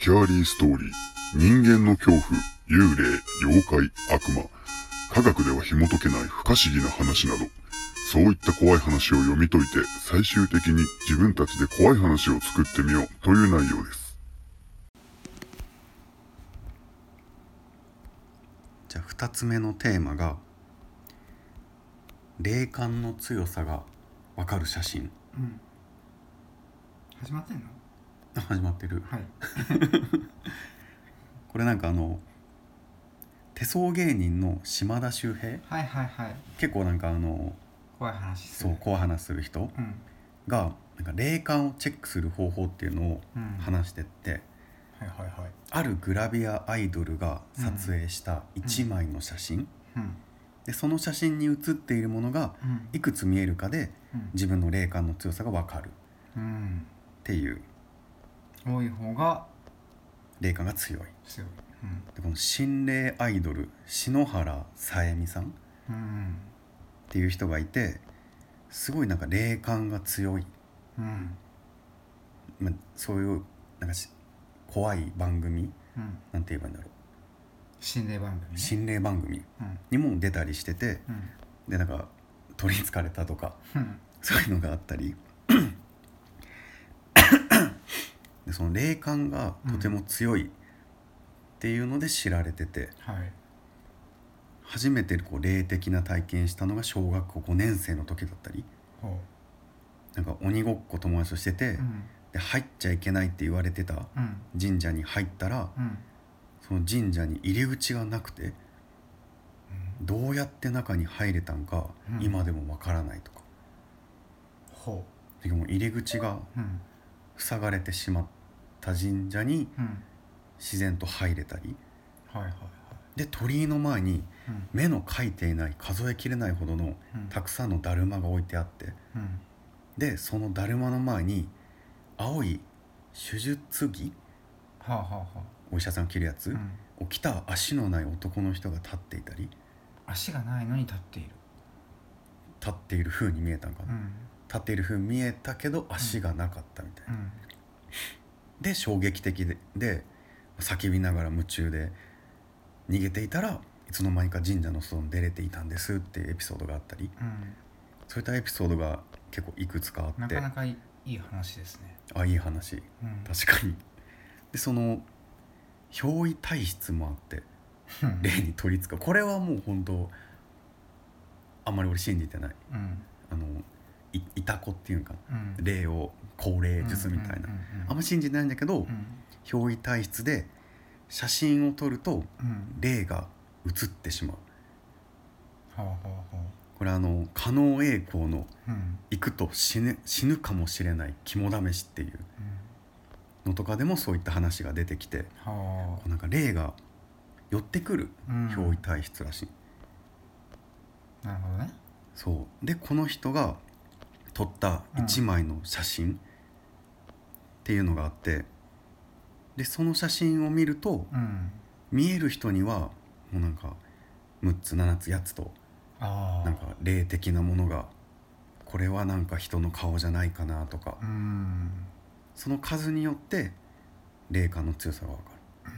スキャーリーストーリー、人間の恐怖、幽霊、妖怪、悪魔、科学では紐解けない不可思議な話など、そういった怖い話を読み解いて、最終的に自分たちで怖い話を作ってみよう。という内容です。じゃあ2つ目のテーマが霊感の強さが分かる写真。うん。始まってんの？あ始まってる。はい。これなんかあの手相芸人の島田秀平？はいはいはい。結構なんかあの怖い話する。そう怖い話する人？うん。がなんか霊感をチェックする方法っていうのをうん。話してって、はいはいはい。あるグラビアアイドルが撮影した1枚の写真、うん。でその写真に写っているものがうん。いくつ見えるかで自分の霊感の強さが分かる。っうん。ていう多い方が霊感が強い。強い。うん。でこの心霊アイドル篠原さえみさんっうん。ていう人がいてすごいなんか霊感が強い、うん。まあ、そういうなんかし怖い番組うん。なんて言えばいいんだろう。心霊番組ね。心霊番組うん。にも出たりしててうん。でなんか取りつかれたとかうん。そういうのがあったりでその霊感がとても強いっていうので知られてて、はい。初めてこう霊的な体験したのが小学校5年生の時だったり。ほなんか鬼ごっこ友達としてて、ううん。で入っちゃいけないって言われてたうん。神社に入ったらうん。その神社に入り口がなくてどうやって中に入れたんかうん。今でもわからないとか、ほでも入り口がううん。塞がれてしまった神社にうん。自然と入れたり。はいはいはい。で鳥居の前にうん。目の描いていない数えきれないほどのうん。たくさんのだるまが置いてあって。うん。でそのだるまの前に青い手術着はあはあはお医者さんが着るやつ、あうん。を着た足のない男の人が立っていたり。足がないのに立っている。立っている風に見えたんかな、うん。立っている風に見えたけど足がなかったみたいな、うんで衝撃的でで叫びながら夢中で逃げていたらいつの間にか神社の外に出れていたんですっていうエピソードがあったり。うん。そういったエピソードが結構いくつかあって。なかなかいい話ですね。あいい話。うん。確かに。でその憑依体質もあってうん。霊に取りつかこれはもう本当あんまり俺信じてない。うん。あのいいたこっていうかうん。霊を高霊術みたいな、あんま信じてないんだけど、うん。憑依体質で写真を撮るとうん。霊が映ってしまう。これあの加納栄光のうん「行くと死ぬ死ぬかもしれない肝試し」っていうのとかでもそういった話が出てきてうなんか霊が寄ってくる憑依体質らしい、なるほどね。そう。でこの人が撮った1枚の写真っていうのがあってでその写真を見るとうん。見える人にはもうなんか6つ7つ8つとなんか霊的なものがこれはなんか人の顔じゃないかなとかうん。その数によって霊感の強さが分かうん。る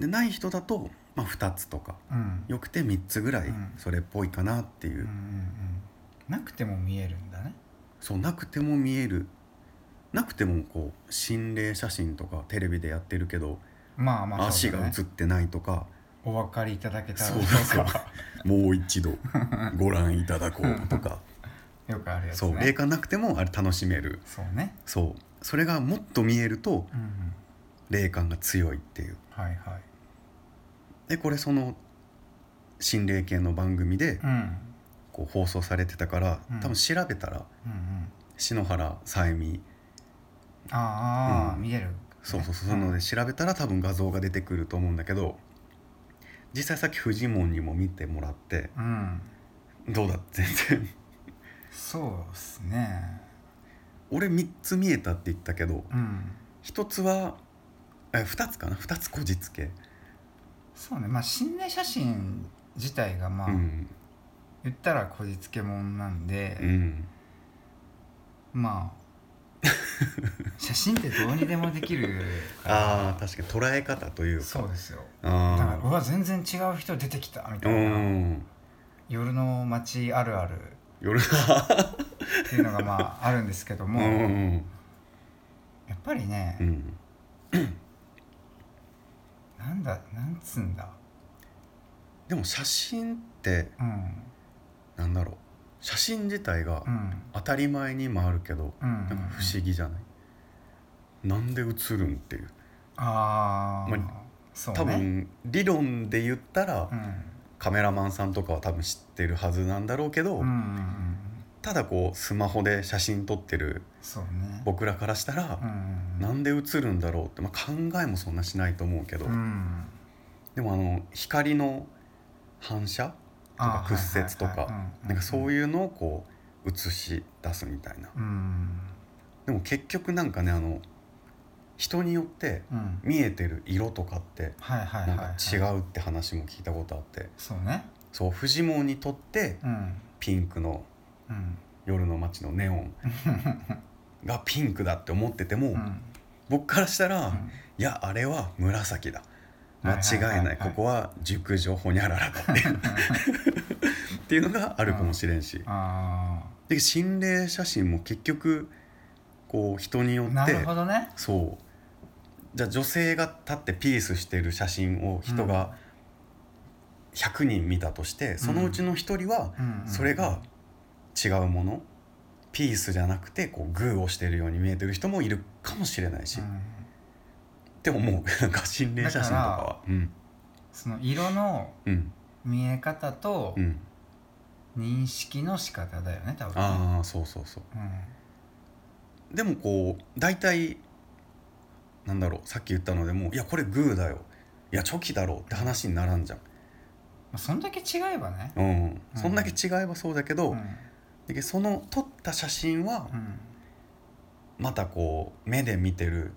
でない人だと、まあ、2つとかうん。よくて3つぐらいうん。それっぽいかなっていう、なくても見えるんだね。そうなくても見えるなくてもこう心霊写真とかテレビでやってるけど、まあまあね。が映ってないとかお分かりいただけたら。そうそう もう一度ご覧いただこうとか。よくあるやつそうね霊感なくてもあれ楽しめる。そうね。そう。それがもっと見えると霊感が強いっていう。はいはい。でこれその心霊系の番組でうん。こう放送されてたからうん。多分調べたらうんうん。篠原さえみああ、うん見える。そうそうそうそういうので調べたら多分画像が出てくると思うんだけど実際さっきフジモンにも見てもらってうん。どうだ？全然。そうっすね。俺3つ見えたって言ったけどうん。1つはえ2つかな？2つこじつけ。そうね。まあ心霊写真自体がまあ、うん。言ったらこじつけもんなんで、うん。まあ 写真ってどうにでもできる。ああ確かに捉え方というか。そうですよ。あだからうわ全然違う人出てきたみたういな、ん。夜の街あるある。夜なっていうのがまああるんですけどうも、ん。やっぱりね、うん。なんだなんつうんだ。でも写真ってうん。なんだろう写真自体がうん。当たり前にもあるけどうん。なんか不思議じゃない？なんで写るんっていう。ああ、まそうね。多分理論で言ったらうん。カメラマンさんとかは多分知ってるはずなんだろうけど、うんうんうん。ただこうスマホで写真撮ってる僕らからしたらう、んなんで写るんだろうって、まあ、考えもそんなしないと思うけど、うん。でもあの光の反射とかあ屈折とかなんかそういうのをこう映し出すみたいな。うん。でも結局なんかねあの人によってうん。見えてる色とかってなんか違うって話も聞いたことあって。そうね。そうフジモンにとってうん。ピンクのうん。夜の街のネオンがピンクだって思ってても、うん。僕からしたら、うん。いやあれは紫だ間違いない,、ここは熟女ほにゃららだっていう。っていうのがあるかもしれんし、あで心霊写真も結局こう人によあなってるほどね。そう。じゃあ女性が立ってピースしてる写真を人が100人見たとして、そのうちの1人はうんうん。それが違うもの。ピースじゃなくてこうグーをしてるように見えてる人もいるかもしれないし、うんって思う。なんか心霊写真とかは。うん。その色のうん。見え方とうん。認識の仕方だよね多分ね。ああそうそうそう。うん。でもこう大体なんだろうさっき言ったのでもいやこれグーだよ。いやチョキだろうって話にならんじゃん、まあそんだけ違えばね。うん、そんだけ違えばそうだけど、うん。だけどその撮った写真はうん。またこう目で見てる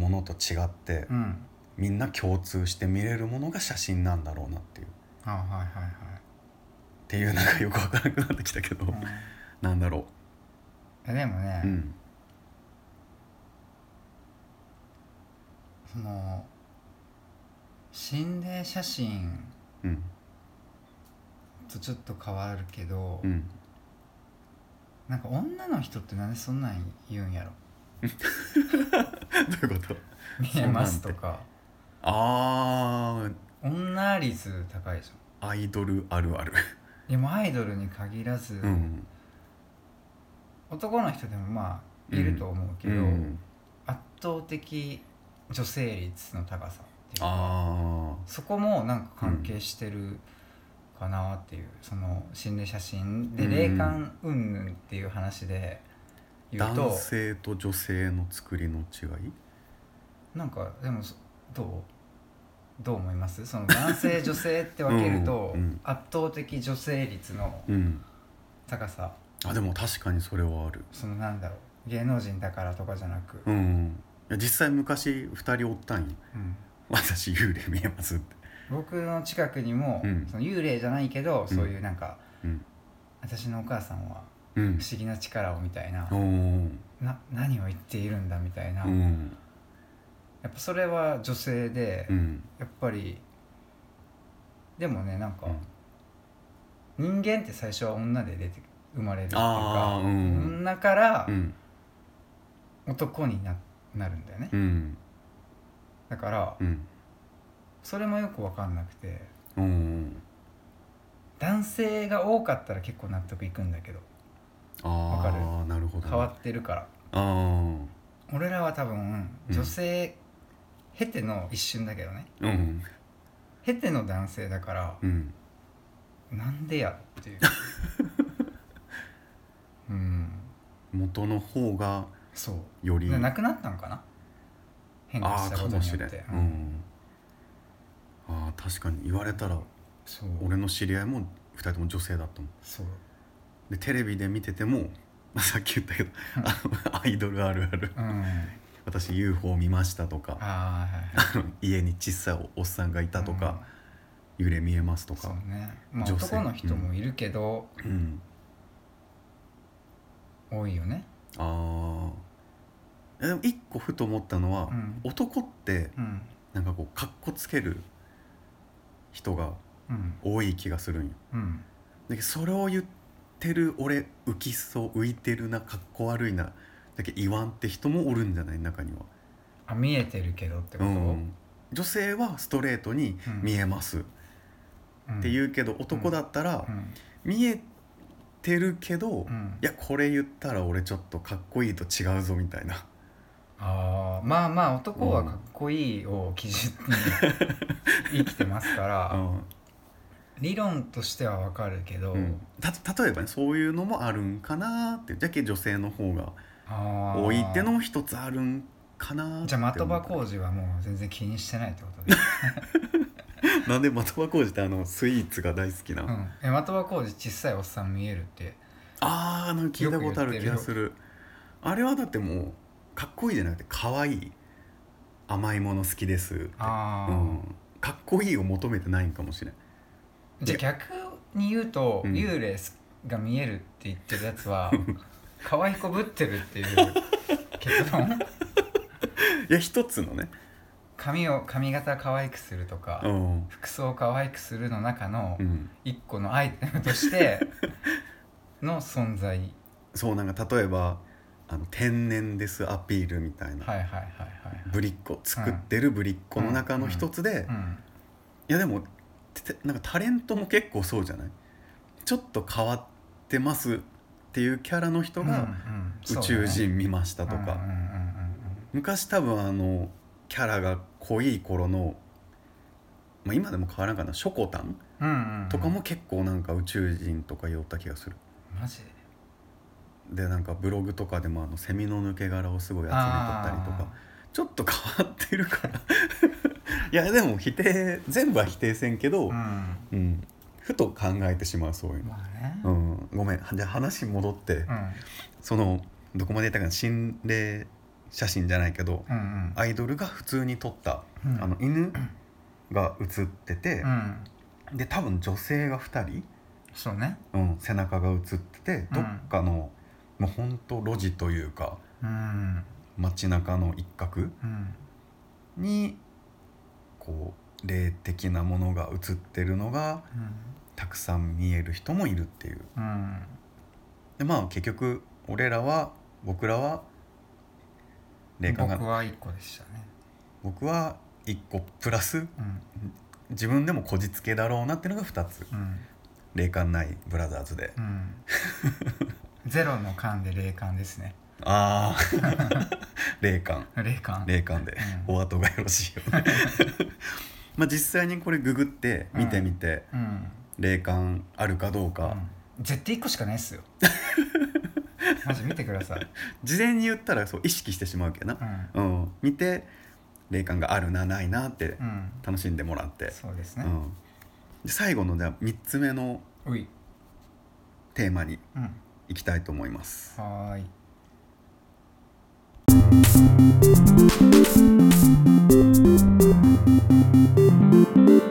ものと違って、うん。みんな共通して見れるものが写真なんだろうなっていう。っあはいはいはい。ていうなんかよくわからなくなってきたけど、うん。なんだろえでもね、ううん。その心霊写真うん。とちょっと変わるけど、うん。なんか女の人ってなんでそんなん言うんやろ？どういうこと？見えますとか。あ女率高いじゃんーアイドルあるある。でもアイドルに限らず、うん。男の人でもまあいると思うけど、うん。圧倒的女性率の高さっていうかあそこもなんか関係してるかなっていう、その心霊写真でうん。霊感云々っていう話でー言うと、男性と女性の作りの違い？なんかでもそどう？どう思います？その男性女性って分けると、うんうん。圧倒的女性率のうん。高さ。あでも確かにそれはある。そのなんだろう？芸能人だからとかじゃなく、うんいや実際昔2人おったんよ。うん。私幽霊見えますって。僕の近くにも、うん。その幽霊じゃないけど、うん。そういうなんかうん。私のお母さんはうん不思議な力をみたいな、な何を言っているんだみたいな、やうん。っぱそれは女性で、うん。やっぱりでもねなんか、うん。人間って最初は女で出て生まれるっていうか、女からうん。男にななるんだよね、うん。だからうん。それもよく分かんなくてうん。男性が多かったら結構納得いくんだけどあわかる。あなるほどね。変わってるから。あ俺らは多分うん。女性、経ての一瞬だけどね。あうん。経ての男性だからうん。なんでやっていう。うん。元の方がそう。より。でなくなったんかな？変化したことによって。う、ん、ああ確かに。言われたらそう。俺の知り合いも2人とも女性だったもん。そうでテレビで見てても まあさっき言ったけど アイドルあるある。うん。私 UFO 見ましたとかあ家に小さいおっさんがいたとか、幽霊見えますとそうかね。まあ女性。男の人もいるけど、うん。多いよね。ああでも一個ふと思ったのは、うん。男ってうん。なんかこうかっこつける人がうん。多い気がするんよ。うん。だけどそれを言ってる俺浮きそう浮いてるなかっこ悪いなだけど言わんって人もおるんじゃない中には、あ見えてるけどってこと、うん女性はストレートに見えます。っうん。て言うけど、男だったら、うん。見えてるけど、いうん。やこれ言ったら俺ちょっとかっこいいと違うぞみたいな。あー。まあまあ男はかっこいいを基準に 生きてますから、うん理論としてはわかるけど、うん。た例えばねそういうのもあるんかなって。じゃけ女性の方が多いってのも一つあるんかなじゃあ的場工浩二はもう全然気にしてないってことで、事 なんで的場浩二ってあのスイーツが大好きな、うん、え的場浩二小さいおっさん見えるってああなんか聞いたことある気がする。あれはだってもうかっこいいじゃなくて可愛い甘いもの好きですって。うん、かっこいいを求めてないんかもしれんじゃあ逆に言うと、うん。幽霊が見えるって言ってるやつは 可愛いこぶってるっていう結論？いや一つのね。髪を髪型可愛くするとか、うん、服装を可愛くするの中のうん、一個のアイテムとして の存在。そうなんか例えばあの天然ですアピールみたいな、はいはいはいはいぶりっ子作ってるぶりっ子の中の一つで、いうん。やでもてなんかタレントも結構そうじゃない？ちょっと変わってますっていうキャラの人が宇宙人見ましたとか、昔多分あのキャラが濃い頃の、まあ、今でも変わらんかな。ショコタン？うんとかも結構なんか宇宙人とか言おった気がする。マジ？ででなんかブログとかでもあのセミの抜け殻をすごい集めとったりとか。ちょっと変わってるからいやでも否定全部は否定せんけど、あーうん。ふと考えてしまうそういううんの、まあね。うん、ごめん。じゃあ話戻って、うん。そのどこまで言ったかな心霊写真じゃないけどうんうん。アイドルが普通に撮った、うん。あの犬が写っててう、ん。で多分女性が2人、そうね。うん、背中が写っててうん。どっかの、もうほんと路地というかうん。街中の一角うん。にこう霊的なものが映ってるのがたくさん見える人もいるっていう。うん。でまあ結局俺らは僕らは霊感が僕は一個でしたね。僕は1個プラスうん。自分でもこじつけだろうなっていうのが2つ。うん。霊感ないブラザーズで。うん。ゼロの間で霊感ですねああ 霊感。霊感。霊感で、うん。お後がよろしいようで まあ実際にこれググって見てみて、うん。霊感あるかどうか、うん。絶対一個しかないっすよ。マジ見てください。事前に言ったらそう意識してしまうけどな、うん。うん、見て霊感があるなないなってうん。楽しんでもらって、そうですね。うん、で最後のじゃあ3つ目のテーマにうん。いきたいと思います。は Thank you.